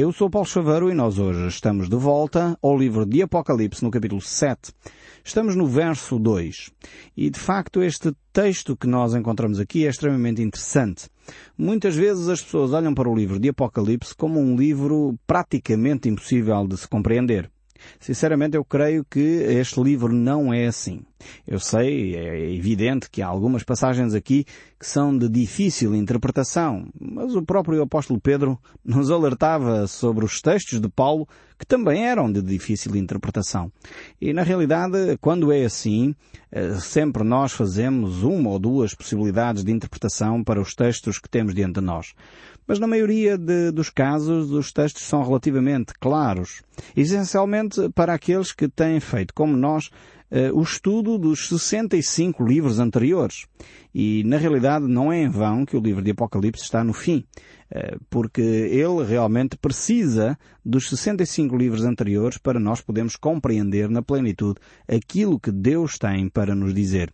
Eu sou Paulo Chaveiro e nós hoje estamos de volta ao livro de Apocalipse no capítulo 7. Estamos no verso 2. E de facto este texto que nós encontramos aqui é extremamente interessante. Muitas vezes as pessoas olham para o livro de Apocalipse como um livro praticamente impossível de se compreender. Sinceramente, eu creio que este livro não é assim. Eu sei, é evidente que há algumas passagens aqui que são de difícil interpretação, mas o próprio apóstolo Pedro nos alertava sobre os textos de Paulo que também eram de difícil interpretação. E na realidade, quando é assim, eh, sempre nós fazemos uma ou duas possibilidades de interpretação para os textos que temos diante de nós. Mas na maioria de, dos casos, os textos são relativamente claros. Essencialmente para aqueles que têm feito, como nós, o estudo dos 65 livros anteriores. E, na realidade, não é em vão que o livro de Apocalipse está no fim, uh, porque ele realmente precisa dos 65 livros anteriores para nós podermos compreender na plenitude aquilo que Deus tem para nos dizer.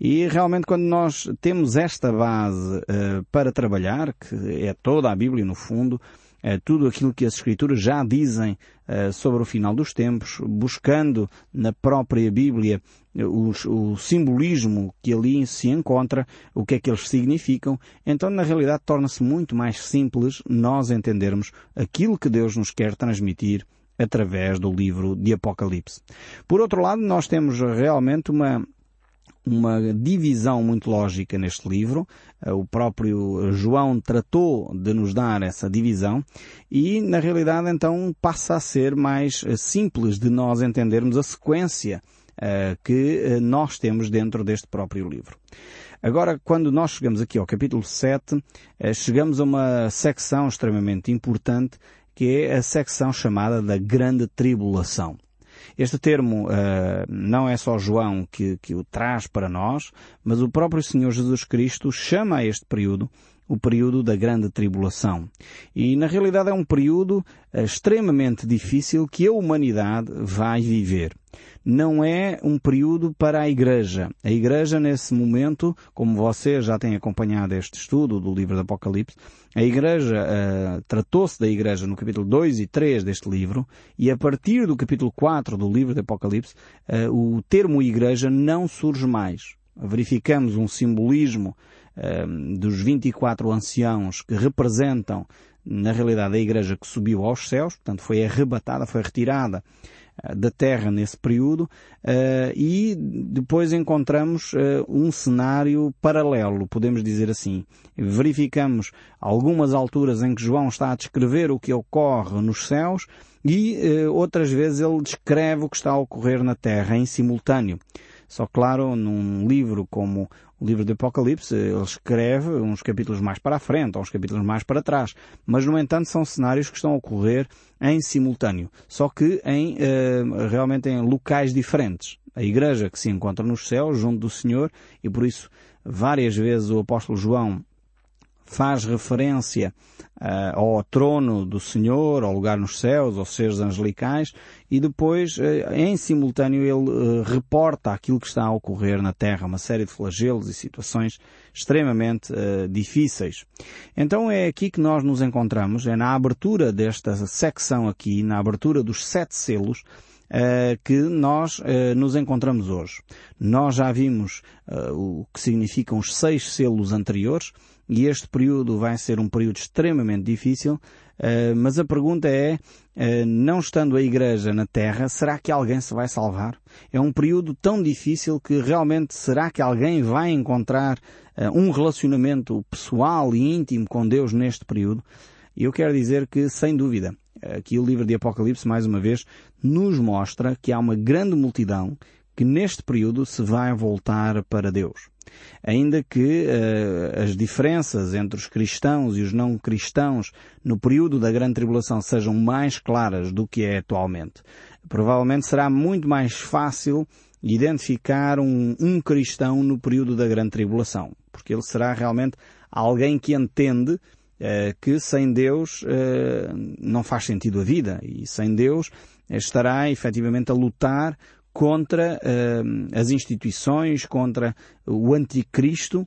E realmente quando nós temos esta base uh, para trabalhar, que é toda a Bíblia no fundo, eh, tudo aquilo que as Escrituras já dizem eh, sobre o final dos tempos, buscando na própria Bíblia eh, o, simbolismo que ali se encontra, o que é que eles significam, então na realidade torna-se muito mais simples nós entendermos aquilo que Deus nos quer transmitir através do livro de Apocalipse. Por outro lado, nós temos realmente uma uma divisão muito lógica neste livro. Eh, o próprio João tratou de nos dar essa divisão e, na realidade, então passa a ser mais eh, simples de nós entendermos a sequência uh, que nós temos dentro deste próprio livro. Agora, quando nós chegamos aqui ao capítulo 7, uh, chegamos a uma secção extremamente importante que é a secção chamada da Grande Tribulação. Este termo uh, não é só João que, que o traz para nós, mas o próprio Senhor Jesus Cristo chama a este período o período da grande tribulação. E na realidade é um período uh, extremamente difícil que a humanidade vai viver não é um período para a Igreja. A Igreja, nesse momento, como você já tem acompanhado este estudo do livro do Apocalipse, a Igreja uh, tratou-se da Igreja no capítulo 2 e 3 deste livro, e a partir do capítulo 4 do livro do Apocalipse, uh, o termo Igreja não surge mais. Verificamos um simbolismo dos 24 anciãos que representam, na realidade, a Igreja que subiu aos céus, portanto foi arrebatada, foi retirada eh, da Terra nesse período uh, e depois encontramos uh, um cenário paralelo, podemos dizer assim. Verificamos algumas alturas em que João está a descrever o que ocorre nos céus e outras vezes ele descreve o que está a ocorrer na Terra em simultâneo. Só claro, num livro como o livro do Apocalipse, ele escreve uns capítulos mais para a frente, ou uns capítulos mais para trás. Mas, no entanto, são cenários que estão a ocorrer em simultâneo. Só que em, uh, realmente em locais diferentes. A igreja que se encontra nos céus, junto do Senhor, e por isso várias vezes o apóstolo João faz referência uh, ao trono do Senhor, ao lugar nos céus, aos seres angelicais, e depois, uh, em simultâneo, ele uh, reporta aquilo que está a ocorrer na Terra, uma série de flagelos e situações extremamente difíceis. Então é aqui que nós nos encontramos, é na abertura desta secção aqui, na abertura dos sete selos, que nós nos encontramos hoje. Nós já vimos o que significam os seis selos anteriores e este período vai ser um período extremamente difícil, mas a pergunta é, não estando a Igreja na Terra, será que alguém se vai salvar? É um período tão difícil que realmente será que alguém vai encontrar um relacionamento pessoal e íntimo com Deus neste período? E eu quero dizer que, sem dúvida, aqui o livro de Apocalipse, mais uma vez, nos mostra que há uma grande multidão que neste período se vai voltar para Deus. Ainda que uh, as diferenças entre os cristãos e os não cristãos no período da grande tribulação sejam mais claras do que é atualmente, provavelmente será muito mais fácil identificar um, um cristão no período da grande tribulação, porque ele será realmente alguém que entende eh, que sem Deus eh, não faz sentido a vida e sem Deus estará efetivamente a lutar contra eh, as instituições, contra o anticristo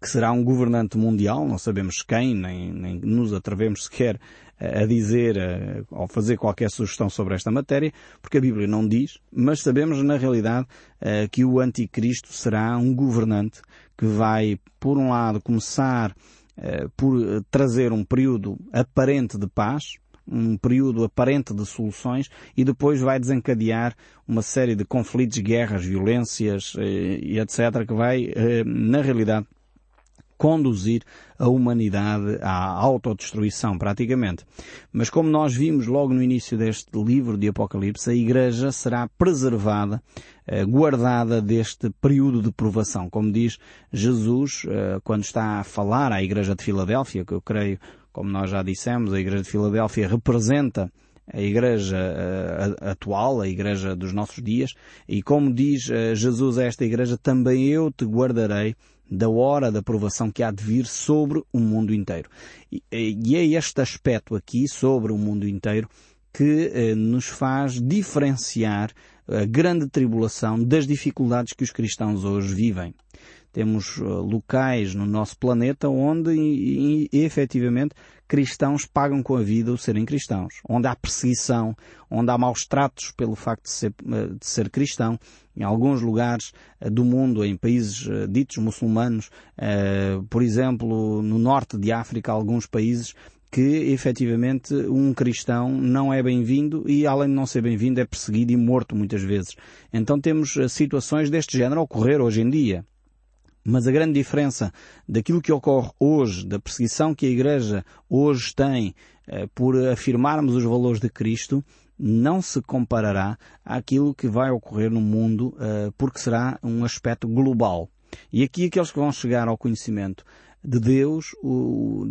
que será um governante mundial, não sabemos quem, nem, nem nos atrevemos sequer a dizer ou fazer qualquer sugestão sobre esta matéria, porque a Bíblia não diz, mas sabemos na realidade que o anticristo será um governante que vai, por um lado, começar por trazer um período aparente de paz, um período aparente de soluções e depois vai desencadear uma série de conflitos, guerras, violências e etc. que vai, na realidade, conduzir a humanidade à autodestruição, praticamente. Mas como nós vimos logo no início deste livro de Apocalipse, a Igreja será preservada, eh, guardada deste período de provação. Como diz Jesus, eh, quando está a falar à Igreja de Filadélfia, que eu creio, como nós já dissemos, a Igreja de Filadélfia representa a igreja uh, atual, a igreja dos nossos dias, e como diz uh, Jesus a esta igreja, também eu te guardarei da hora da provação que há de vir sobre o mundo inteiro. E, e é este aspecto aqui sobre o mundo inteiro que eh, nos faz diferenciar a grande tribulação das dificuldades que os cristãos hoje vivem. Temos uh, locais no nosso planeta onde, efetivamente, cristãos pagam com a vida o serem cristãos. Onde há perseguição, onde há maus tratos pelo facto de ser, uh, de ser cristão. Em alguns lugares uh, do mundo, em países ditos muçulmanos, por exemplo, no norte de África, alguns países que efetivamente um cristão não é bem-vindo e além de não ser bem-vindo é perseguido e morto muitas vezes. Então temos situações deste género a ocorrer hoje em dia. Mas a grande diferença daquilo que ocorre hoje, da perseguição que a Igreja hoje tem eh, por afirmarmos os valores de Cristo, não se comparará àquilo que vai ocorrer no mundo, eh, porque será um aspecto global. E aqui aqueles que vão chegar ao conhecimento de Deus,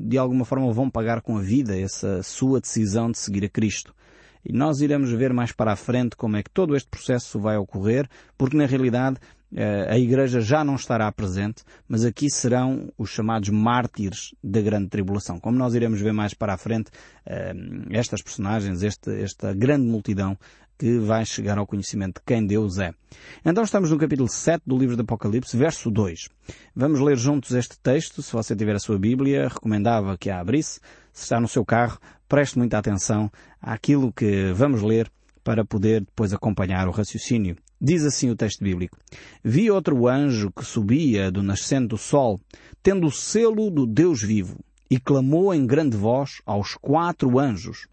de alguma forma vão pagar com a vida essa sua decisão de seguir a Cristo. E nós iremos ver mais para a frente como é que todo este processo vai ocorrer, porque na realidade a Igreja já não estará presente, mas aqui serão os chamados mártires da grande tribulação. Como nós iremos ver mais para a frente, eh, estas personagens, esta, esta grande multidão que vai chegar ao conhecimento de quem Deus é. Então estamos no capítulo 7 do livro do Apocalipse, verso 2. Vamos ler juntos este texto. Se você tiver a sua Bíblia, recomendava que a abrisse. Se está no seu carro, preste muita atenção àquilo que vamos ler para poder depois acompanhar o raciocínio. Diz assim o texto bíblico. Vi outro anjo que subia do nascente do sol, tendo o selo do Deus vivo, e clamou em grande voz aos quatro anjos,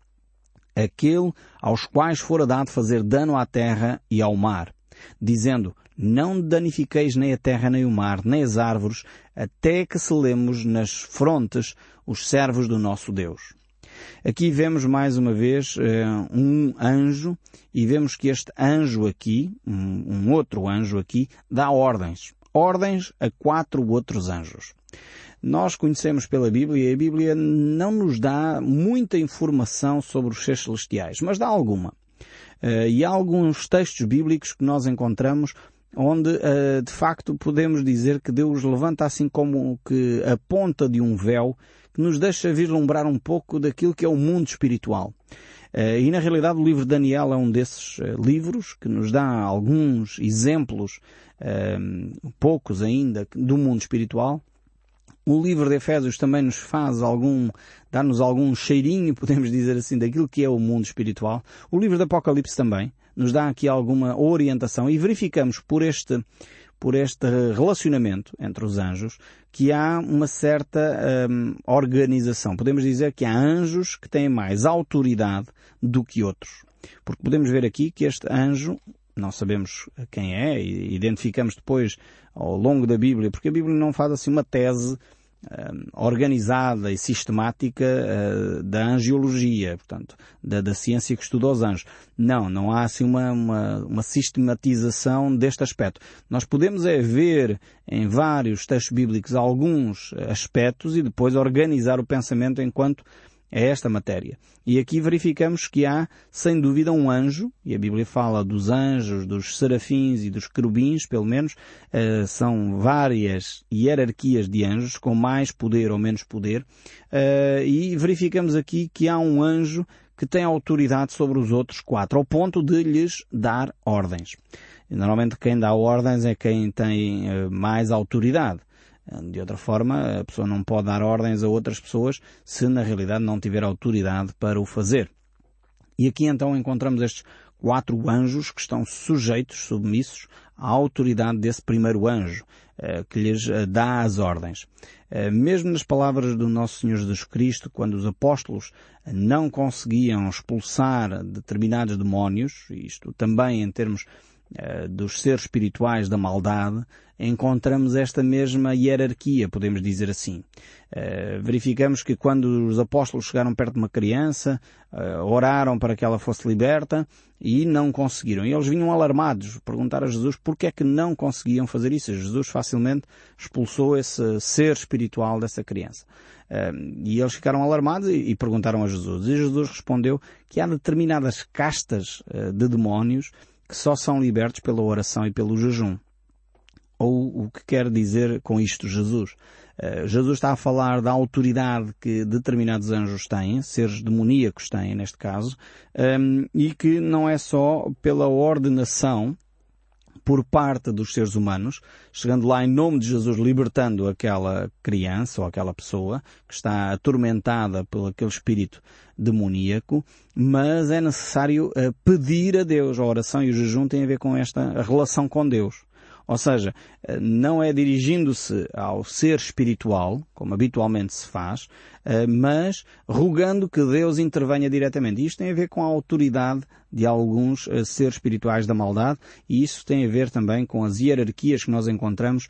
aquele aos quais fora dado fazer dano à terra e ao mar, dizendo, não danifiqueis nem a terra nem o mar, nem as árvores, até que selemos nas frontes os servos do nosso Deus. Aqui vemos mais uma vez eh, um anjo e vemos que este anjo aqui, um, outro anjo aqui, dá ordens. Ordens a quatro outros anjos. Nós conhecemos pela Bíblia e a Bíblia não nos dá muita informação sobre os seres celestiais, mas dá alguma. Uh, e há alguns textos bíblicos que nós encontramos onde uh, de facto podemos dizer que Deus levanta assim como que a ponta de um véu que nos deixa vislumbrar um pouco daquilo que é o mundo espiritual. Uh, e na realidade o livro de Daniel é um desses uh, livros que nos dá alguns exemplos, poucos ainda, do mundo espiritual. O livro de Efésios também nos faz algum, dá-nos algum cheirinho, podemos dizer assim, daquilo que é o mundo espiritual. O livro de Apocalipse também nos dá aqui alguma orientação e verificamos por este, por este relacionamento entre os anjos que há uma certa hum, organização. Podemos dizer que há anjos que têm mais autoridade do que outros. Porque podemos ver aqui que este anjo, não sabemos quem é, e identificamos depois ao longo da Bíblia, porque a Bíblia não faz assim uma tese organizada e sistemática uh, da angiologia, portanto, da, da, ciência que estuda os anjos. Não, não há assim uma, uma, uma sistematização deste aspecto. Nós podemos é ver em vários textos bíblicos alguns aspectos e depois organizar o pensamento enquanto é esta matéria. E aqui verificamos que há, sem dúvida, um anjo, e a Bíblia fala dos anjos, dos serafins e dos querubins, pelo menos, uh, são várias hierarquias de anjos, com mais poder ou menos poder, uh, e verificamos aqui que há um anjo que tem autoridade sobre os outros quatro, ao ponto de lhes dar ordens. Normalmente quem dá ordens é quem tem uh, mais autoridade. De outra forma, a pessoa não pode dar ordens a outras pessoas se na realidade não tiver autoridade para o fazer. E aqui então encontramos estes quatro anjos que estão sujeitos, submissos à autoridade desse primeiro anjo, eh, que lhes eh, dá as ordens. Eh, mesmo nas palavras do nosso Senhor Jesus Cristo, quando os apóstolos não conseguiam expulsar determinados demónios, isto também em termos dos seres espirituais da maldade, encontramos esta mesma hierarquia, podemos dizer assim. Uh, verificamos que quando os apóstolos chegaram perto de uma criança, uh, oraram para que ela fosse liberta e não conseguiram. E eles vinham alarmados, perguntar a Jesus porque é que não conseguiam fazer isso. Jesus facilmente expulsou esse ser espiritual dessa criança. E eles ficaram alarmados e, perguntaram a Jesus. E Jesus respondeu que há determinadas castas de demónios só são libertos pela oração e pelo jejum. Ou o que quer dizer com isto Jesus? Uh, Jesus está a falar da autoridade que determinados anjos têm, seres demoníacos têm neste caso, um, ehm, e que não é só pela ordenação por parte dos seres humanos, chegando lá em nome de Jesus, libertando aquela criança ou aquela pessoa que está atormentada por aquele espírito demoníaco, mas é necessário uh, pedir a Deus. A oração e o jejum têm a ver com esta relação com Deus. Ou seja, eh, não é dirigindo-se ao ser espiritual, como habitualmente se faz, eh, mas rogando que Deus intervenha diretamente. Isto tem a ver com a autoridade de alguns eh, seres espirituais da maldade e isso tem a ver também com as hierarquias que nós encontramos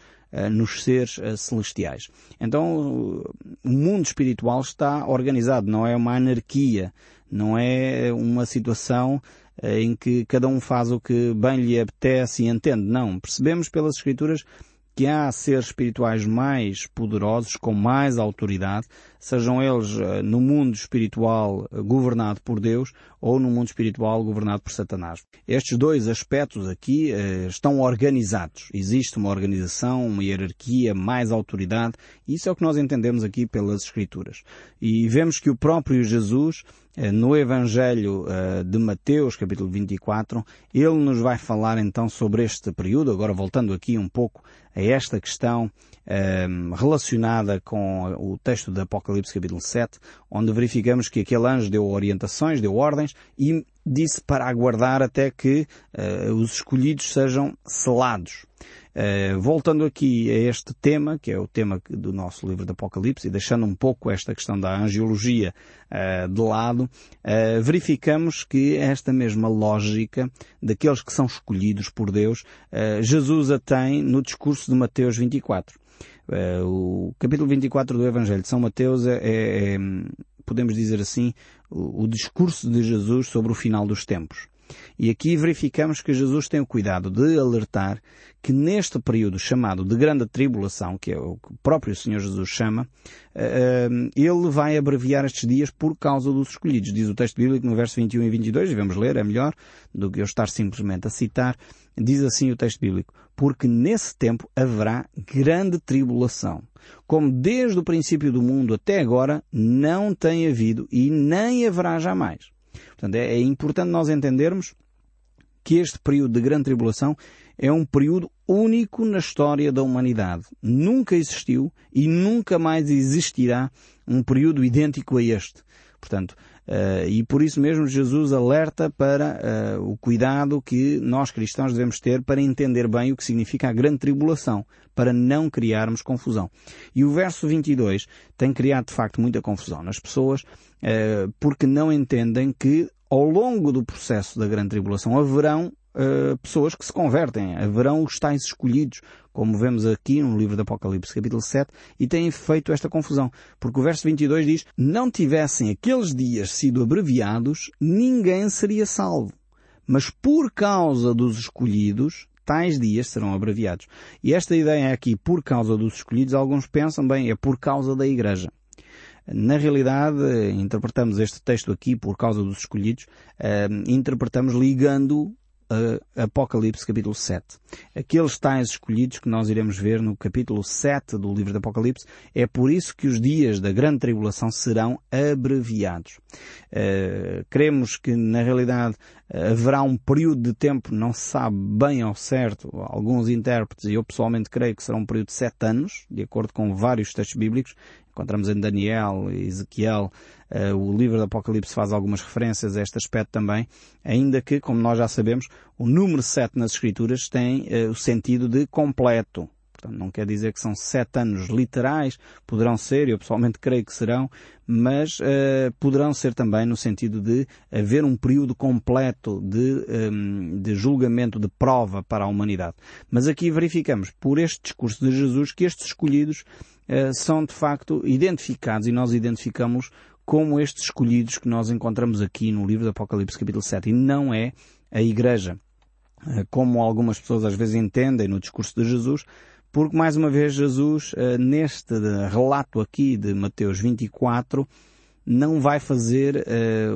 nos seres celestiais. Então, o mundo espiritual está organizado, não é uma anarquia, não é uma situação em que cada um faz o que bem lhe apetece e entende. Não. Percebemos pelas Escrituras que há seres espirituais mais poderosos, com mais autoridade, sejam eles eh, no mundo espiritual eh, governado por Deus ou no mundo espiritual governado por Satanás. Estes dois aspectos aqui eh, estão organizados. Existe uma organização, uma hierarquia, mais autoridade. Isso é o que nós entendemos aqui pelas Escrituras. E vemos que o próprio Jesus no Evangelho de Mateus, capítulo 24, ele nos vai falar então sobre este período, agora voltando aqui um pouco a esta questão relacionada com o texto do Apocalipse capítulo 7, onde verificamos que aquele anjo deu orientações, deu ordens e disse para aguardar até que os escolhidos sejam selados. Uh, voltando aqui a este tema, que é o tema do nosso livro do Apocalipse, e deixando um pouco esta questão da angiologia uh, de lado, uh, verificamos que esta mesma lógica daqueles que são escolhidos por Deus, Jesus a tem no discurso de Mateus 24. o capítulo 24 do Evangelho de São Mateus é, é, é podemos dizer assim, o, o discurso de Jesus sobre o final dos tempos. E aqui verificamos que Jesus tem o cuidado de alertar que neste período chamado de grande tribulação, que é o que o próprio Senhor Jesus chama, eh, eh, ele vai abreviar estes dias por causa dos escolhidos. Diz o texto bíblico no verso 21 e 22, devemos ler, é melhor do que eu estar simplesmente a citar. Diz assim o texto bíblico, porque nesse tempo haverá grande tribulação, como desde o princípio do mundo até agora não tem havido e nem haverá jamais. Portanto, é, é importante nós entendermos que este período de grande tribulação é um período único na história da humanidade. Nunca existiu e nunca mais existirá um período idêntico a este. Portanto, e por isso mesmo Jesus alerta para uh, o cuidado que nós cristãos devemos ter para entender bem o que significa a grande tribulação, para não criarmos confusão. E o verso 22 tem criado de facto muita confusão nas pessoas, uh, porque não entendem que ao longo do processo da grande tribulação haverão uh, pessoas que se convertem, haverão os tais escolhidos, como vemos aqui no livro do Apocalipse, capítulo 7, e têm feito esta confusão. Porque o verso 22 diz, não tivessem aqueles dias sido abreviados, ninguém seria salvo. Mas por causa dos escolhidos, tais dias serão abreviados. E esta ideia aqui, por causa dos escolhidos, alguns pensam, bem, é por causa da Igreja. Na realidade, interpretamos este texto aqui por causa dos escolhidos, uh, interpretamos ligando uh, Apocalipse capítulo 7. Aqueles tais escolhidos que nós iremos ver no capítulo 7 do livro de Apocalipse, é por isso que os dias da grande tribulação serão abreviados. Uh, cremos que na realidade haverá um período de tempo, não se sabe bem ao certo, alguns intérpretes, e eu pessoalmente creio que será um período de sete anos, de acordo com vários textos bíblicos, encontramos em Daniel, Ezequiel, uh, o livro do Apocalipse faz algumas referências a este aspecto também, ainda que, como nós já sabemos, o número 7 nas Escrituras tem uh, o sentido de completo. Portanto, não quer dizer que são sete anos literais, poderão ser, eu pessoalmente creio que serão, mas uh, poderão ser também no sentido de haver um período completo de, um, de julgamento, de prova para a humanidade. Mas aqui verificamos, por este discurso de Jesus, que estes escolhidos são de facto identificados e nós identificamos como estes escolhidos que nós encontramos aqui no livro do Apocalipse capítulo 7 e não é a Igreja. Uh, como algumas pessoas às vezes entendem no discurso de Jesus, porque mais uma vez Jesus, uh, neste relato aqui de Mateus 24, não vai fazer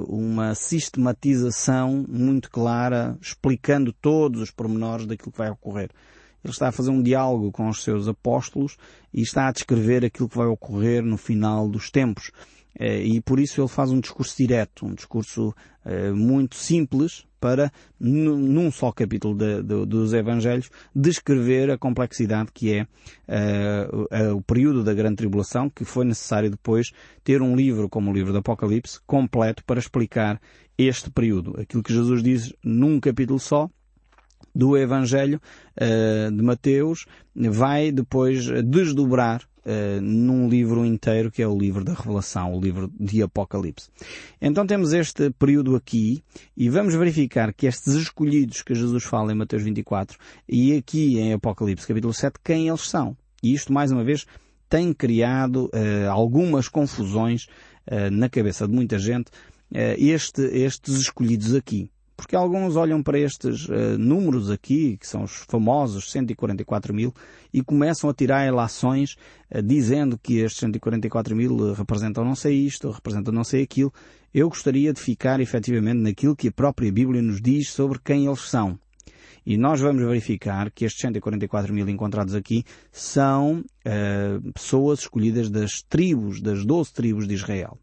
uma sistematização muito clara, explicando todos os pormenores daquilo que vai ocorrer. Ele está a fazer um diálogo com os seus apóstolos e está a descrever aquilo que vai ocorrer no final dos tempos. Eh, e por isso ele faz um discurso direto, um discurso uh, muito simples para, num só capítulo de, de, dos Evangelhos, descrever a complexidade que é uh, o período da Grande Tribulação, que foi necessário depois ter um livro como o livro do Apocalipse, completo para explicar este período. Aquilo que Jesus diz num capítulo só, do Evangelho uh, de Mateus vai depois desdobrar uh, num livro inteiro que é o livro da Revelação, o livro de Apocalipse. Então temos este período aqui e vamos verificar que estes escolhidos que Jesus fala em Mateus 24 e aqui em Apocalipse capítulo 7, quem eles são. E isto mais uma vez tem criado uh, algumas confusões na cabeça de muita gente este, estes escolhidos aqui. Porque alguns olham para estes uh, números aqui, que são os famosos 144 mil, e começam a tirar relações uh, dizendo que estes 144 mil representam não sei isto, representam não sei aquilo. Eu gostaria de ficar efetivamente naquilo que a própria Bíblia nos diz sobre quem eles são. E nós vamos verificar que estes 144 mil encontrados aqui são uh, pessoas escolhidas das tribos, das 12 tribos de Israel.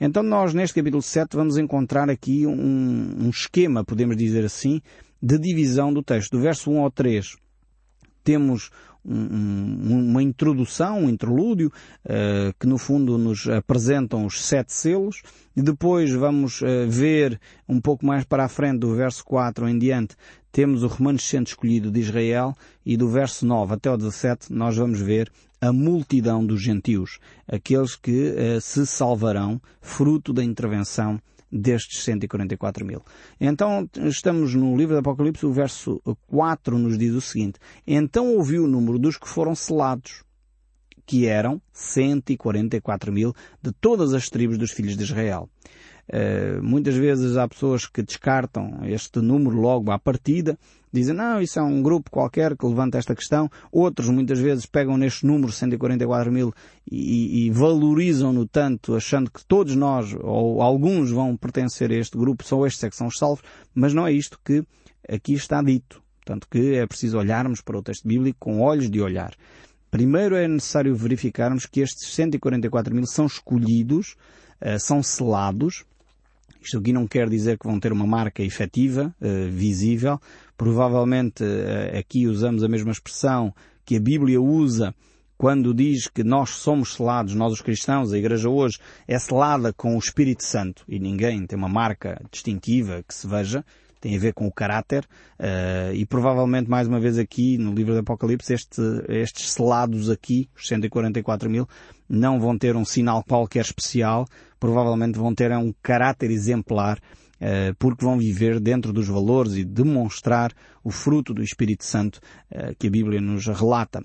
Então nós neste capítulo 7 vamos encontrar aqui um, um esquema, podemos dizer assim, de divisão do texto. Do verso 1 ao 3 temos um, uma introdução, um interlúdio, uh, que no fundo nos apresentam os sete selos, e depois vamos uh, ver um pouco mais para a frente, do verso 4 em diante, temos o remanescente escolhido de Israel, e do verso 9 até o 17 nós vamos ver a multidão dos gentios, aqueles que uh, se salvarão fruto da intervenção destes 144 mil. Então, estamos no livro do Apocalipse, o verso 4 nos diz o seguinte, Então ouviu o número dos que foram selados, que eram 144 mil de todas as tribos dos filhos de Israel. Uh, muitas vezes há pessoas que descartam este número logo à partida, dizem, não, isso é um grupo qualquer que levanta esta questão. Outros muitas vezes pegam neste número 144 mil e, e valorizam-no tanto, achando que todos nós, ou alguns vão pertencer a este grupo, só estes é que são os salvos, mas não é isto que aqui está dito. Portanto que é preciso olharmos para o texto bíblico com olhos de olhar. Primeiro é necessário verificarmos que estes 144 mil são escolhidos, uh, são selados, isto aqui não quer dizer que vão ter uma marca efetiva, uh, visível. Provavelmente uh, aqui usamos a mesma expressão que a Bíblia usa quando diz que nós somos selados, nós os cristãos, a Igreja hoje é selada com o Espírito Santo e ninguém tem uma marca distintiva que se veja tem a ver com o caráter, uh, e provavelmente mais uma vez aqui no livro do Apocalipse este, estes selados aqui, os 144 mil, não vão ter um sinal qualquer especial, provavelmente vão ter um caráter exemplar, uh, porque vão viver dentro dos valores e demonstrar o fruto do Espírito Santo uh, que a Bíblia nos relata.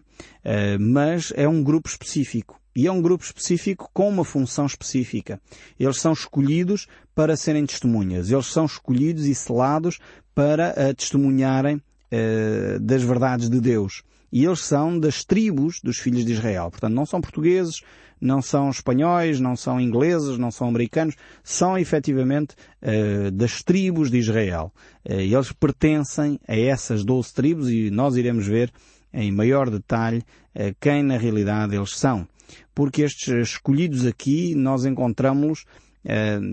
mas é um grupo específico. E é um grupo específico com uma função específica. Eles são escolhidos para serem testemunhas. Eles são escolhidos e selados para uh, testemunharem uh, das verdades de Deus. e eles são das tribos dos filhos de Israel. Portanto, não são portugueses, não são espanhóis, não são ingleses, não são americanos, são efetivamente uh, das tribos de Israel. Eles pertencem a essas doze tribos e nós iremos ver em maior detalhe quem na realidade eles são. Porque estes escolhidos aqui nós encontramos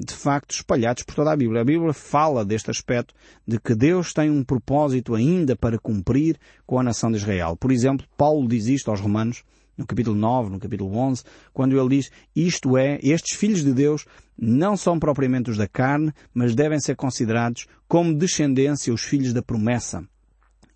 de facto espalhados por toda a Bíblia. A Bíblia fala deste aspecto de que Deus tem um propósito ainda para cumprir com a nação de Israel. Por exemplo, Paulo diz isto aos Romanos no capítulo 9, no capítulo 11, quando ele diz, isto é, estes filhos de Deus não são propriamente os da carne, mas devem ser considerados como descendência os filhos da promessa.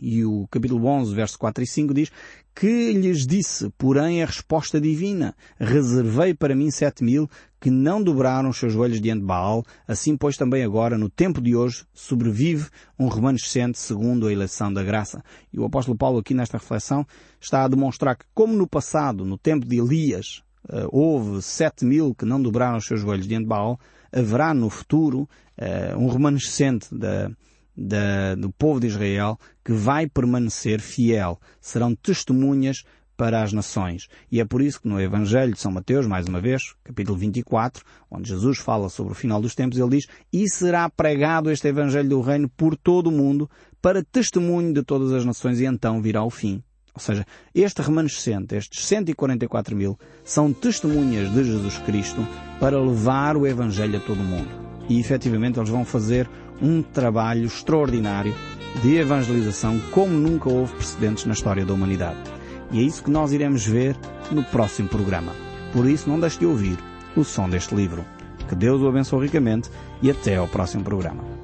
E o capítulo 11, verso 4 e 5 diz, que lhes disse, porém, a resposta divina. Reservei para mim sete mil que não dobraram os seus joelhos diante de Baal, assim pois também agora, no tempo de hoje, sobrevive um remanescente segundo a eleição da graça. E o apóstolo Paulo aqui nesta reflexão está a demonstrar que como no passado, no tempo de Elias, uh, houve sete mil que não dobraram os seus joelhos diante de Baal, haverá no futuro uh, um remanescente da, da, do povo de Israel que vai permanecer fiel. Serão testemunhas para as nações. E é por isso que no Evangelho de São Mateus, mais uma vez, capítulo 24, onde Jesus fala sobre o final dos tempos, ele diz, e será pregado este Evangelho do Reino por todo o mundo, para testemunho de todas as nações, e então virá o fim. Ou seja, este remanescente, estes 144 mil, são testemunhas de Jesus Cristo para levar o Evangelho a todo o mundo. E efetivamente eles vão fazer um trabalho extraordinário de evangelização como nunca houve precedentes na história da humanidade. E é isso que nós iremos ver no próximo programa. Por isso, não deixe de ouvir o som deste livro. Que Deus o abençoe ricamente e até ao próximo programa.